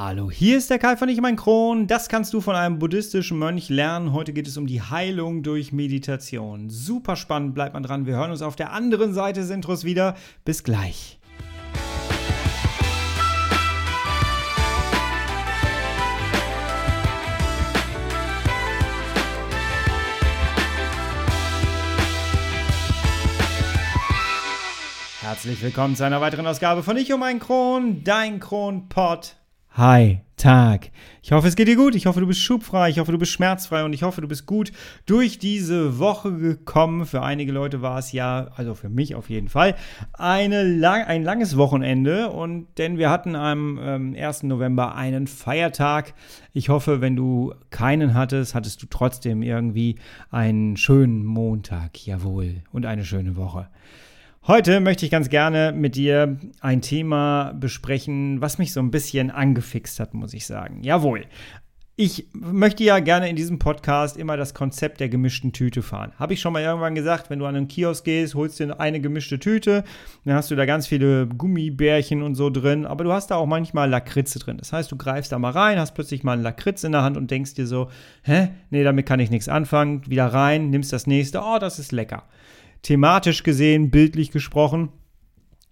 Hallo, hier ist der Kai von Ich mein Kron. Das kannst du von einem buddhistischen Mönch lernen. Heute geht es um die Heilung durch Meditation. Super spannend, bleibt man dran. Wir hören uns auf der anderen Seite des Intros wieder. Bis gleich. Herzlich willkommen zu einer weiteren Ausgabe von Ich um ein Kron, dein Kronpott. Hi, Tag. Ich hoffe, es geht dir gut. Ich hoffe, du bist schubfrei. Ich hoffe, du bist schmerzfrei. Und ich hoffe, du bist gut durch diese Woche gekommen. Für einige Leute war es ja, also für mich auf jeden Fall, eine lang, ein langes Wochenende. Und denn wir hatten am ähm, 1. November einen Feiertag. Ich hoffe, wenn du keinen hattest, hattest du trotzdem irgendwie einen schönen Montag. Jawohl. Und eine schöne Woche. Heute möchte ich ganz gerne mit dir ein Thema besprechen, was mich so ein bisschen angefixt hat, muss ich sagen. Jawohl. Ich möchte ja gerne in diesem Podcast immer das Konzept der gemischten Tüte fahren. Habe ich schon mal irgendwann gesagt, wenn du an einen Kiosk gehst, holst dir eine gemischte Tüte, dann hast du da ganz viele Gummibärchen und so drin, aber du hast da auch manchmal Lakritze drin. Das heißt, du greifst da mal rein, hast plötzlich mal einen Lakritz in der Hand und denkst dir so, hä, nee, damit kann ich nichts anfangen. Wieder rein, nimmst das nächste, oh, das ist lecker thematisch gesehen, bildlich gesprochen,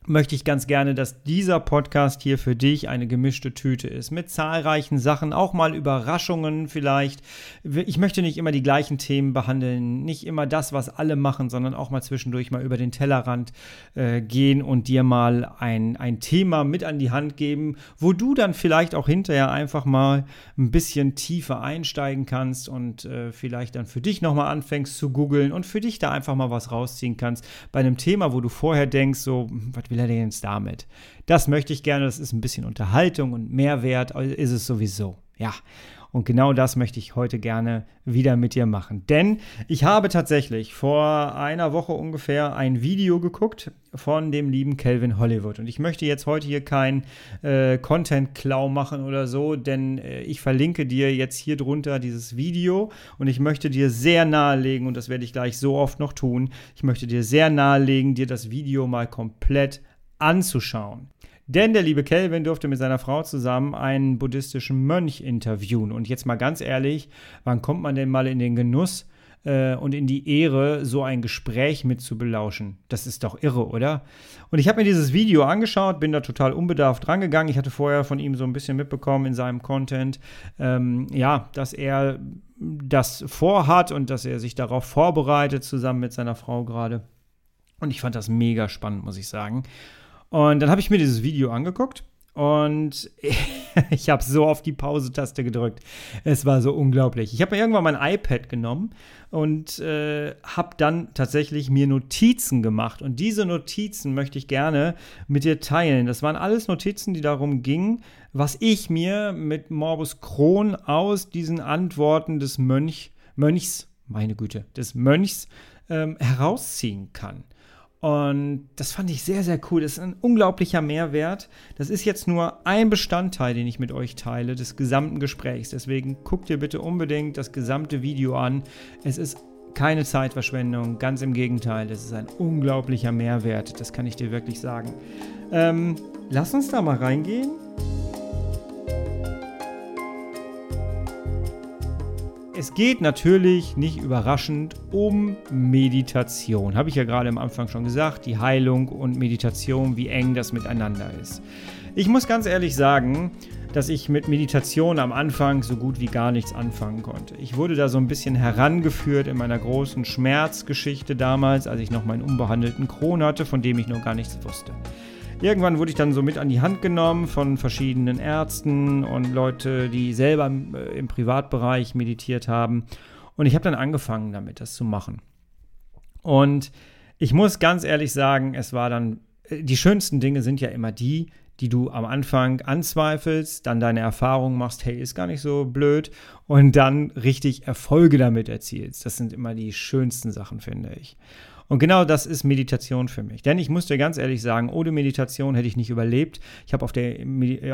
möchte ich ganz gerne, dass dieser Podcast hier für dich eine gemischte Tüte ist. Mit zahlreichen Sachen, auch mal Überraschungen vielleicht. Ich möchte nicht immer die gleichen Themen behandeln, nicht immer das, was alle machen, sondern auch mal zwischendurch mal über den Tellerrand äh, gehen und dir mal ein, ein Thema mit an die Hand geben, wo du dann vielleicht auch hinterher einfach mal ein bisschen tiefer einsteigen kannst und äh, vielleicht dann für dich nochmal anfängst zu googeln und für dich da einfach mal was rausziehen kannst. Bei einem Thema, wo du vorher denkst, so, was will will er denn jetzt damit? Das möchte ich gerne, das ist ein bisschen Unterhaltung und Mehrwert ist es sowieso. Ja, und genau das möchte ich heute gerne wieder mit dir machen. Denn ich habe tatsächlich vor einer Woche ungefähr ein Video geguckt von dem lieben Calvin Hollywood. Und ich möchte jetzt heute hier kein äh, Content-Klau machen oder so, denn äh, ich verlinke dir jetzt hier drunter dieses Video und ich möchte dir sehr nahelegen, und das werde ich gleich so oft noch tun, ich möchte dir sehr nahelegen, dir das Video mal komplett anzuschauen. Denn der liebe Kelvin durfte mit seiner Frau zusammen einen buddhistischen Mönch interviewen. Und jetzt mal ganz ehrlich, wann kommt man denn mal in den Genuss äh, und in die Ehre, so ein Gespräch mit zu belauschen? Das ist doch irre, oder? Und ich habe mir dieses Video angeschaut, bin da total unbedarft rangegangen. Ich hatte vorher von ihm so ein bisschen mitbekommen in seinem Content, ähm, ja, dass er das vorhat und dass er sich darauf vorbereitet, zusammen mit seiner Frau gerade. Und ich fand das mega spannend, muss ich sagen. Und dann habe ich mir dieses Video angeguckt und ich habe so auf die Pause-Taste gedrückt. Es war so unglaublich. Ich habe mir irgendwann mein iPad genommen und äh, habe dann tatsächlich mir Notizen gemacht. Und diese Notizen möchte ich gerne mit dir teilen. Das waren alles Notizen, die darum gingen, was ich mir mit Morbus Crohn aus diesen Antworten des Mönch, Mönchs, meine Güte, des Mönchs ähm, herausziehen kann. Und das fand ich sehr, sehr cool. Das ist ein unglaublicher Mehrwert. Das ist jetzt nur ein Bestandteil, den ich mit euch teile, des gesamten Gesprächs. Deswegen guckt dir bitte unbedingt das gesamte Video an. Es ist keine Zeitverschwendung, ganz im Gegenteil. Es ist ein unglaublicher Mehrwert. Das kann ich dir wirklich sagen. Ähm, lass uns da mal reingehen. Es geht natürlich nicht überraschend um Meditation. Habe ich ja gerade am Anfang schon gesagt, die Heilung und Meditation, wie eng das miteinander ist. Ich muss ganz ehrlich sagen, dass ich mit Meditation am Anfang so gut wie gar nichts anfangen konnte. Ich wurde da so ein bisschen herangeführt in meiner großen Schmerzgeschichte damals, als ich noch meinen unbehandelten Kron hatte, von dem ich noch gar nichts wusste. Irgendwann wurde ich dann so mit an die Hand genommen von verschiedenen Ärzten und Leute, die selber äh, im Privatbereich meditiert haben. Und ich habe dann angefangen damit, das zu machen. Und ich muss ganz ehrlich sagen, es war dann, äh, die schönsten Dinge sind ja immer die, die du am Anfang anzweifelst, dann deine Erfahrung machst, hey, ist gar nicht so blöd und dann richtig Erfolge damit erzielst. Das sind immer die schönsten Sachen, finde ich. Und genau das ist Meditation für mich. Denn ich muss dir ganz ehrlich sagen, ohne Meditation hätte ich nicht überlebt. Ich habe auf der,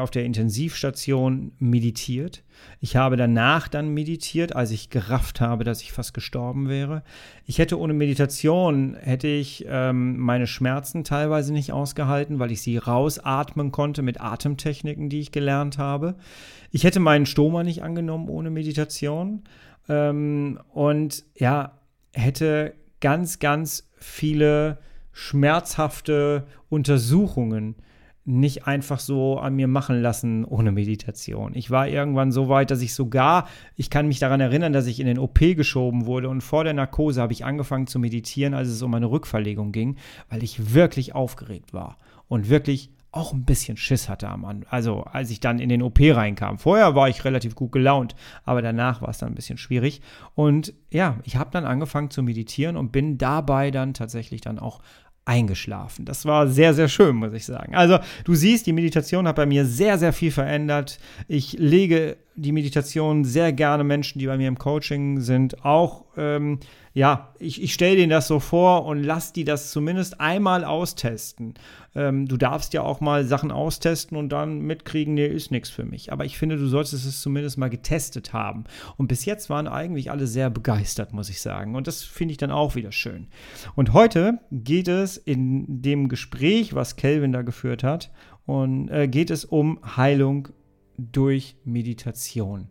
auf der Intensivstation meditiert. Ich habe danach dann meditiert, als ich gerafft habe, dass ich fast gestorben wäre. Ich hätte ohne Meditation, hätte ich ähm, meine Schmerzen teilweise nicht ausgehalten, weil ich sie rausatmen konnte mit Atemtechniken, die ich gelernt habe. Ich hätte meinen Stoma nicht angenommen ohne Meditation. Ähm, und ja, hätte ganz, ganz viele schmerzhafte Untersuchungen nicht einfach so an mir machen lassen ohne Meditation. Ich war irgendwann so weit, dass ich sogar, ich kann mich daran erinnern, dass ich in den OP geschoben wurde und vor der Narkose habe ich angefangen zu meditieren, als es um eine Rückverlegung ging, weil ich wirklich aufgeregt war und wirklich auch ein bisschen Schiss hatte am Anfang. Also als ich dann in den OP reinkam. Vorher war ich relativ gut gelaunt, aber danach war es dann ein bisschen schwierig. Und ja, ich habe dann angefangen zu meditieren und bin dabei dann tatsächlich dann auch eingeschlafen. Das war sehr, sehr schön, muss ich sagen. Also du siehst, die Meditation hat bei mir sehr, sehr viel verändert. Ich lege die Meditation sehr gerne Menschen, die bei mir im Coaching sind, auch ähm, ja, ich, ich stelle denen das so vor und lass die das zumindest einmal austesten. Ähm, du darfst ja auch mal Sachen austesten und dann mitkriegen, nee, ist nichts für mich. Aber ich finde, du solltest es zumindest mal getestet haben. Und bis jetzt waren eigentlich alle sehr begeistert, muss ich sagen. Und das finde ich dann auch wieder schön. Und heute geht es in dem Gespräch, was Kelvin da geführt hat, und äh, geht es um Heilung durch Meditation.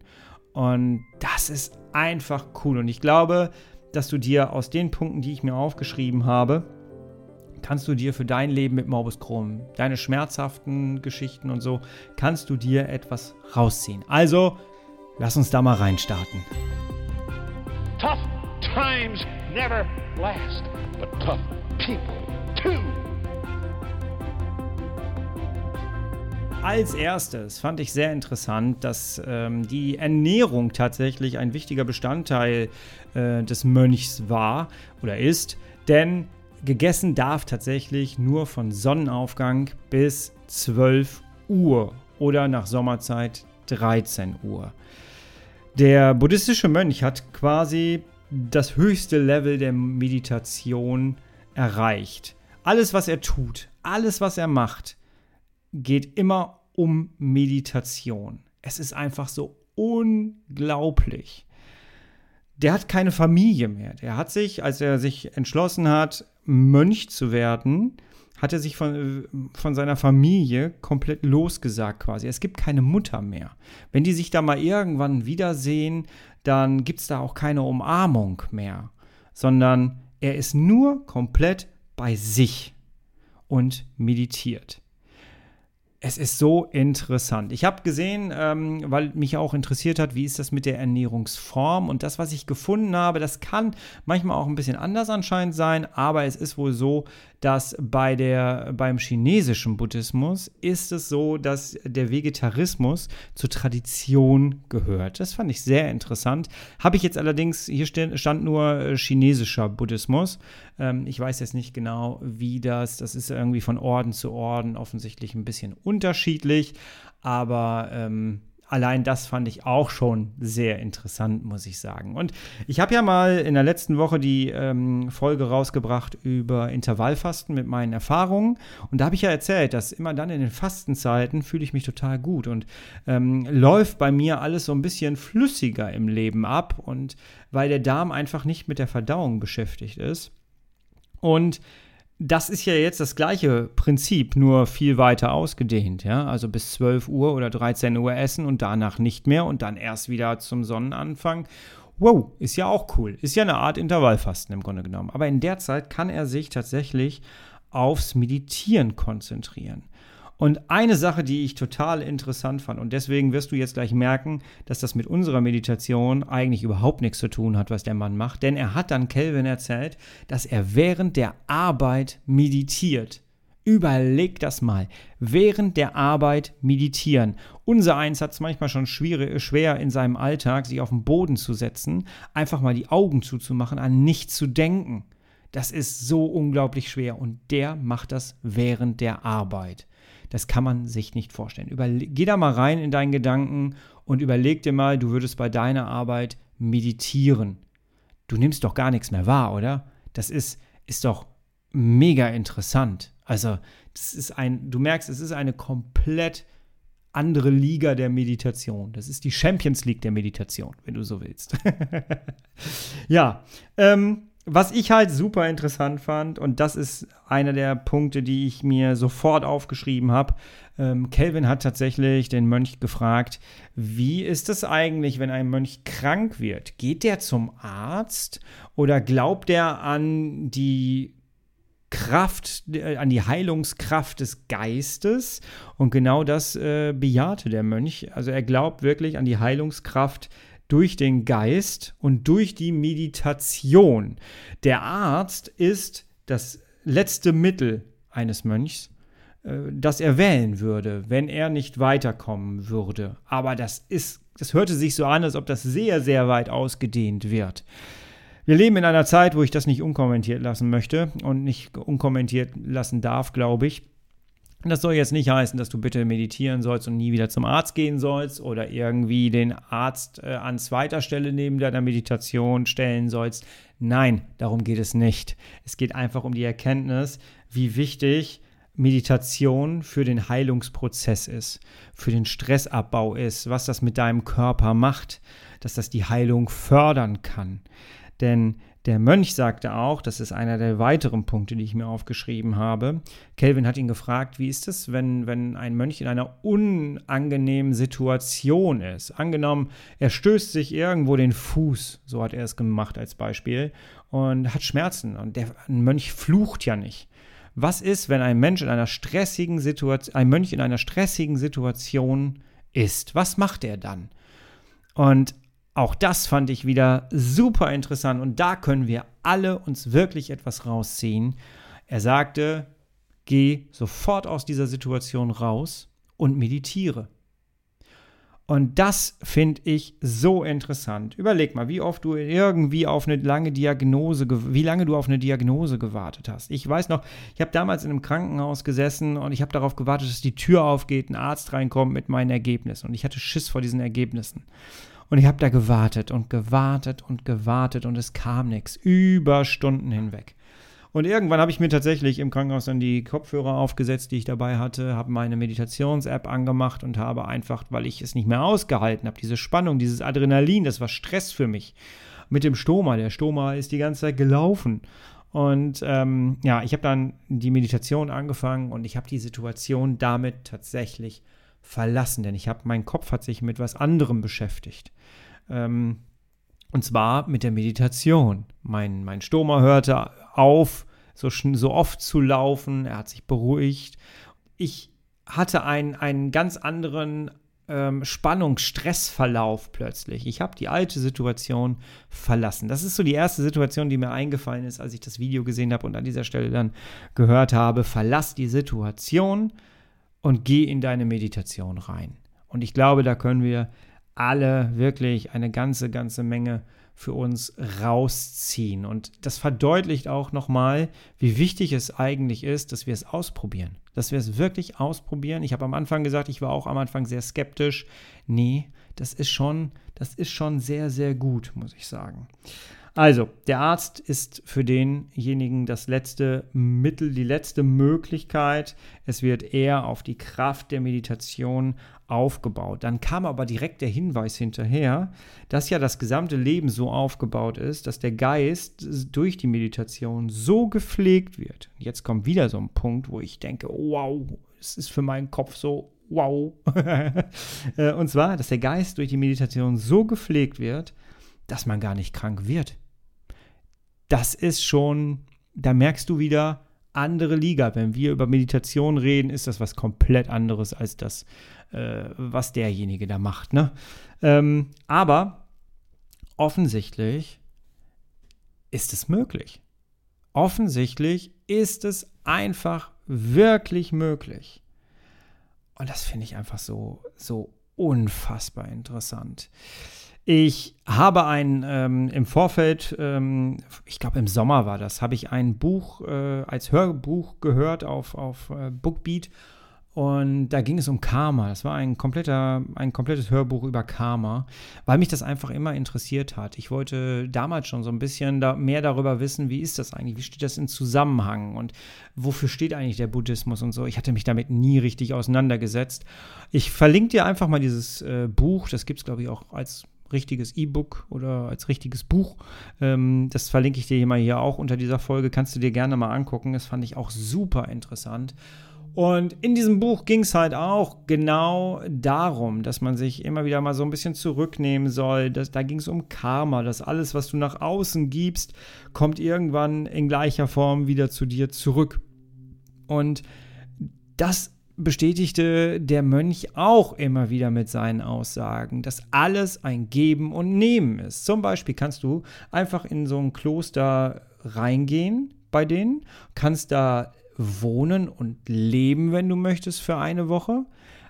Und das ist einfach cool. Und ich glaube, dass du dir aus den Punkten, die ich mir aufgeschrieben habe, kannst du dir für dein Leben mit Morbus Crohn, deine schmerzhaften Geschichten und so, kannst du dir etwas rausziehen. Also, lass uns da mal reinstarten. Tough times never last, but tough people too. Als erstes fand ich sehr interessant, dass ähm, die Ernährung tatsächlich ein wichtiger Bestandteil äh, des Mönchs war oder ist, denn gegessen darf tatsächlich nur von Sonnenaufgang bis 12 Uhr oder nach Sommerzeit 13 Uhr. Der buddhistische Mönch hat quasi das höchste Level der Meditation erreicht. Alles, was er tut, alles, was er macht, geht immer um Meditation. Es ist einfach so unglaublich. Der hat keine Familie mehr. Der hat sich, als er sich entschlossen hat, Mönch zu werden, hat er sich von, von seiner Familie komplett losgesagt quasi. Es gibt keine Mutter mehr. Wenn die sich da mal irgendwann wiedersehen, dann gibt es da auch keine Umarmung mehr, sondern er ist nur komplett bei sich und meditiert es ist so interessant. Ich habe gesehen, ähm, weil mich auch interessiert hat, wie ist das mit der Ernährungsform und das, was ich gefunden habe, das kann manchmal auch ein bisschen anders anscheinend sein, aber es ist wohl so, dass bei der, beim chinesischen Buddhismus ist es so, dass der Vegetarismus zur Tradition gehört. Das fand ich sehr interessant. Habe ich jetzt allerdings, hier stand nur äh, chinesischer Buddhismus. Ähm, ich weiß jetzt nicht genau, wie das, das ist irgendwie von Orden zu Orden offensichtlich ein bisschen unterschiedlich, aber ähm, allein das fand ich auch schon sehr interessant, muss ich sagen. Und ich habe ja mal in der letzten Woche die ähm, Folge rausgebracht über Intervallfasten mit meinen Erfahrungen. Und da habe ich ja erzählt, dass immer dann in den Fastenzeiten fühle ich mich total gut und ähm, läuft bei mir alles so ein bisschen flüssiger im Leben ab. Und weil der Darm einfach nicht mit der Verdauung beschäftigt ist. Und das ist ja jetzt das gleiche Prinzip, nur viel weiter ausgedehnt. Ja? Also bis 12 Uhr oder 13 Uhr essen und danach nicht mehr und dann erst wieder zum Sonnenanfang. Wow, ist ja auch cool. Ist ja eine Art Intervallfasten im Grunde genommen. Aber in der Zeit kann er sich tatsächlich aufs Meditieren konzentrieren. Und eine Sache, die ich total interessant fand, und deswegen wirst du jetzt gleich merken, dass das mit unserer Meditation eigentlich überhaupt nichts zu tun hat, was der Mann macht, denn er hat dann Kelvin erzählt, dass er während der Arbeit meditiert. Überleg das mal. Während der Arbeit meditieren. Unser Eins hat es manchmal schon schwer in seinem Alltag, sich auf den Boden zu setzen, einfach mal die Augen zuzumachen, an nichts zu denken. Das ist so unglaublich schwer und der macht das während der Arbeit. Das kann man sich nicht vorstellen. Überle geh da mal rein in deinen Gedanken und überleg dir mal, du würdest bei deiner Arbeit meditieren. Du nimmst doch gar nichts mehr wahr, oder? Das ist, ist doch mega interessant. Also, das ist ein, du merkst, es ist eine komplett andere Liga der Meditation. Das ist die Champions League der Meditation, wenn du so willst. ja, ähm, was ich halt super interessant fand, und das ist einer der Punkte, die ich mir sofort aufgeschrieben habe. Ähm, Kelvin hat tatsächlich den Mönch gefragt, wie ist es eigentlich, wenn ein Mönch krank wird? Geht der zum Arzt oder glaubt er an die Kraft, äh, an die Heilungskraft des Geistes. Und genau das äh, bejahte der Mönch. Also er glaubt wirklich an die Heilungskraft durch den Geist und durch die Meditation. Der Arzt ist das letzte Mittel eines Mönchs, äh, das er wählen würde, wenn er nicht weiterkommen würde. Aber das ist, das hörte sich so an, als ob das sehr, sehr weit ausgedehnt wird. Wir leben in einer Zeit, wo ich das nicht unkommentiert lassen möchte und nicht unkommentiert lassen darf, glaube ich. Das soll jetzt nicht heißen, dass du bitte meditieren sollst und nie wieder zum Arzt gehen sollst oder irgendwie den Arzt äh, an zweiter Stelle neben deiner Meditation stellen sollst. Nein, darum geht es nicht. Es geht einfach um die Erkenntnis, wie wichtig Meditation für den Heilungsprozess ist, für den Stressabbau ist, was das mit deinem Körper macht, dass das die Heilung fördern kann. Denn der Mönch sagte auch, das ist einer der weiteren Punkte, die ich mir aufgeschrieben habe. Kelvin hat ihn gefragt, wie ist es, wenn, wenn ein Mönch in einer unangenehmen Situation ist? Angenommen, er stößt sich irgendwo den Fuß, so hat er es gemacht als Beispiel, und hat Schmerzen. Und der ein Mönch flucht ja nicht. Was ist, wenn ein Mensch in einer stressigen Situation, ein Mönch in einer stressigen Situation ist? Was macht er dann? Und auch das fand ich wieder super interessant und da können wir alle uns wirklich etwas rausziehen. Er sagte, geh sofort aus dieser Situation raus und meditiere. Und das finde ich so interessant. Überleg mal, wie oft du irgendwie auf eine lange Diagnose, wie lange du auf eine Diagnose gewartet hast. Ich weiß noch, ich habe damals in einem Krankenhaus gesessen und ich habe darauf gewartet, dass die Tür aufgeht, ein Arzt reinkommt mit meinen Ergebnissen. Und ich hatte Schiss vor diesen Ergebnissen. Und ich habe da gewartet und gewartet und gewartet und es kam nichts. Über Stunden hinweg. Und irgendwann habe ich mir tatsächlich im Krankenhaus dann die Kopfhörer aufgesetzt, die ich dabei hatte, habe meine Meditations-App angemacht und habe einfach, weil ich es nicht mehr ausgehalten habe, diese Spannung, dieses Adrenalin, das war Stress für mich. Mit dem Stoma. Der Stoma ist die ganze Zeit gelaufen. Und ähm, ja, ich habe dann die Meditation angefangen und ich habe die Situation damit tatsächlich verlassen, denn ich habe, mein Kopf hat sich mit was anderem beschäftigt. Ähm, und zwar mit der Meditation. Mein, mein Stoma hörte auf, so, so oft zu laufen, er hat sich beruhigt. Ich hatte einen, einen ganz anderen ähm, Spannungs-Stressverlauf plötzlich. Ich habe die alte Situation verlassen. Das ist so die erste Situation, die mir eingefallen ist, als ich das Video gesehen habe und an dieser Stelle dann gehört habe, verlass die Situation und geh in deine Meditation rein. Und ich glaube, da können wir alle wirklich eine ganze, ganze Menge für uns rausziehen. Und das verdeutlicht auch nochmal, wie wichtig es eigentlich ist, dass wir es ausprobieren. Dass wir es wirklich ausprobieren. Ich habe am Anfang gesagt, ich war auch am Anfang sehr skeptisch. Nee, das ist schon, das ist schon sehr, sehr gut, muss ich sagen. Also, der Arzt ist für denjenigen das letzte Mittel, die letzte Möglichkeit. Es wird eher auf die Kraft der Meditation aufgebaut. Dann kam aber direkt der Hinweis hinterher, dass ja das gesamte Leben so aufgebaut ist, dass der Geist durch die Meditation so gepflegt wird. Jetzt kommt wieder so ein Punkt, wo ich denke, wow, es ist für meinen Kopf so wow. Äh, und zwar, dass der Geist durch die Meditation so gepflegt wird, dass man gar nicht krank wird das ist schon, da merkst du wieder, andere Liga. Wenn wir über Meditation reden, ist das was komplett anderes als das, äh, was derjenige da macht. Ne? Ähm, aber offensichtlich ist es möglich. Offensichtlich ist es einfach wirklich möglich. Und das finde ich einfach so, so unfassbar interessant. Ich habe ein ähm, im Vorfeld, ähm, ich glaube im Sommer war das, habe ich ein Buch äh, als Hörbuch gehört auf, auf äh, Bookbeat. Und da ging es um Karma. Das war ein, kompletter, ein komplettes Hörbuch über Karma, weil mich das einfach immer interessiert hat. Ich wollte damals schon so ein bisschen da mehr darüber wissen, wie ist das eigentlich, wie steht das in Zusammenhang und wofür steht eigentlich der Buddhismus und so. Ich hatte mich damit nie richtig auseinandergesetzt. Ich verlinke dir einfach mal dieses äh, Buch. Das gibt es, glaube ich, auch als richtiges E-Book oder als richtiges Buch. Ähm, das verlinke ich dir hier mal hier auch unter dieser Folge. Kannst du dir gerne mal angucken. Das fand ich auch super interessant. Und in diesem Buch ging es halt auch genau darum, dass man sich immer wieder mal so ein bisschen zurücknehmen soll. Dass, da ging es um Karma, dass alles, was du nach außen gibst, kommt irgendwann in gleicher Form wieder zu dir zurück. Und das bestätigte der Mönch auch immer wieder mit seinen Aussagen, dass alles ein Geben und Nehmen ist. Zum Beispiel kannst du einfach in so ein Kloster reingehen bei denen, kannst da wohnen und leben, wenn du möchtest, für eine Woche.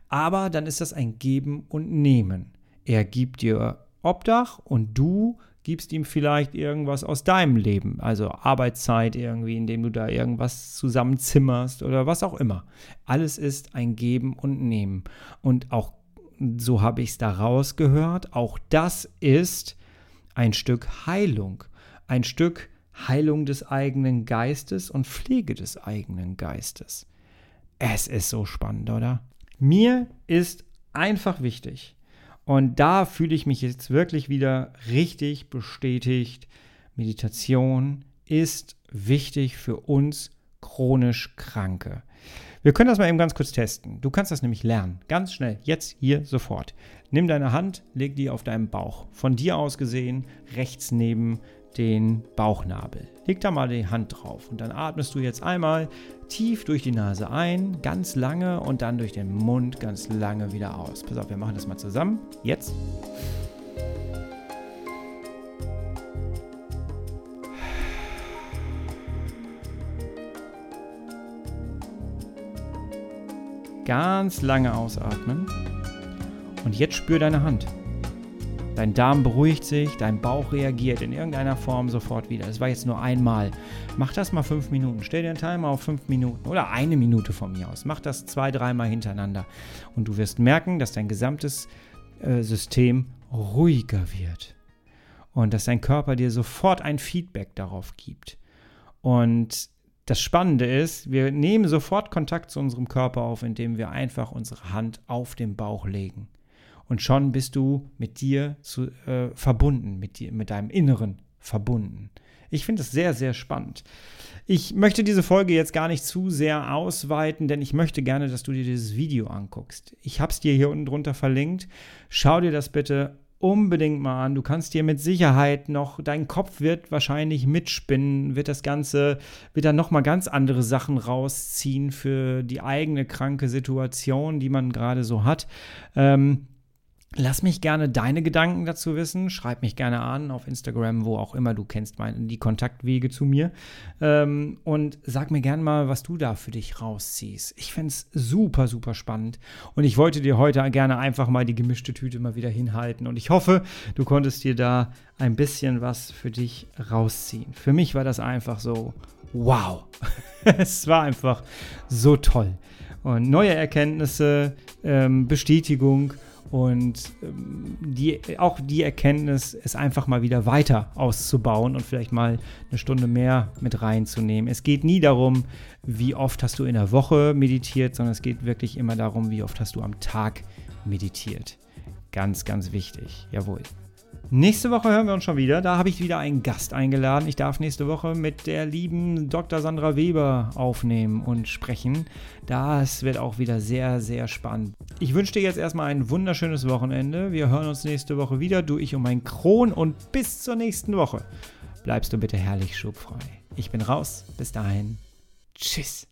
Aber dann ist das ein Geben und Nehmen. Er gibt dir Obdach und du gibst ihm vielleicht irgendwas aus deinem Leben, also Arbeitszeit irgendwie, indem du da irgendwas zusammenzimmerst oder was auch immer. Alles ist ein Geben und Nehmen. Und auch so habe ich es da rausgehört, auch das ist ein Stück Heilung, ein Stück Heilung des eigenen Geistes und Pflege des eigenen Geistes. Es ist so spannend, oder? Mir ist einfach wichtig, und da fühle ich mich jetzt wirklich wieder richtig bestätigt. Meditation ist wichtig für uns chronisch Kranke. Wir können das mal eben ganz kurz testen. Du kannst das nämlich lernen. Ganz schnell. Jetzt, hier, sofort. Nimm deine Hand, leg die auf deinen Bauch. Von dir aus gesehen, rechts neben den Bauchnabel. Leg da mal die Hand drauf und dann atmest du jetzt einmal tief durch die Nase ein, ganz lange und dann durch den Mund ganz lange wieder aus. Pass auf, wir machen das mal zusammen. Jetzt. Ganz lange ausatmen. Und jetzt spür deine Hand. Dein Darm beruhigt sich, dein Bauch reagiert in irgendeiner Form sofort wieder. Das war jetzt nur einmal. Mach das mal fünf Minuten. Stell dir einen Timer auf fünf Minuten oder eine Minute von mir aus. Mach das zwei, dreimal hintereinander. Und du wirst merken, dass dein gesamtes äh, System ruhiger wird. Und dass dein Körper dir sofort ein Feedback darauf gibt. Und das Spannende ist, wir nehmen sofort Kontakt zu unserem Körper auf, indem wir einfach unsere Hand auf den Bauch legen und schon bist du mit dir zu, äh, verbunden, mit, dir, mit deinem Inneren verbunden. Ich finde es sehr, sehr spannend. Ich möchte diese Folge jetzt gar nicht zu sehr ausweiten, denn ich möchte gerne, dass du dir dieses Video anguckst. Ich habe es dir hier unten drunter verlinkt. Schau dir das bitte unbedingt mal an. Du kannst dir mit Sicherheit noch, dein Kopf wird wahrscheinlich mitspinnen, wird das Ganze, wird dann nochmal ganz andere Sachen rausziehen für die eigene kranke Situation, die man gerade so hat. Ähm, Lass mich gerne deine Gedanken dazu wissen. Schreib mich gerne an auf Instagram, wo auch immer du kennst meine, die Kontaktwege zu mir. Ähm, und sag mir gerne mal, was du da für dich rausziehst. Ich fände es super, super spannend. Und ich wollte dir heute gerne einfach mal die gemischte Tüte mal wieder hinhalten. Und ich hoffe, du konntest dir da ein bisschen was für dich rausziehen. Für mich war das einfach so, wow. es war einfach so toll. Und neue Erkenntnisse, ähm, Bestätigung und ähm, die, auch die Erkenntnis, es einfach mal wieder weiter auszubauen und vielleicht mal eine Stunde mehr mit reinzunehmen. Es geht nie darum, wie oft hast du in der Woche meditiert, sondern es geht wirklich immer darum, wie oft hast du am Tag meditiert. Ganz, ganz wichtig. Jawohl. Nächste Woche hören wir uns schon wieder. Da habe ich wieder einen Gast eingeladen. Ich darf nächste Woche mit der lieben Dr. Sandra Weber aufnehmen und sprechen. Das wird auch wieder sehr, sehr spannend. Ich wünsche dir jetzt erstmal ein wunderschönes Wochenende. Wir hören uns nächste Woche wieder. Du, ich und mein Kron. Und bis zur nächsten Woche. Bleibst du bitte herrlich schubfrei. Ich bin raus. Bis dahin. Tschüss.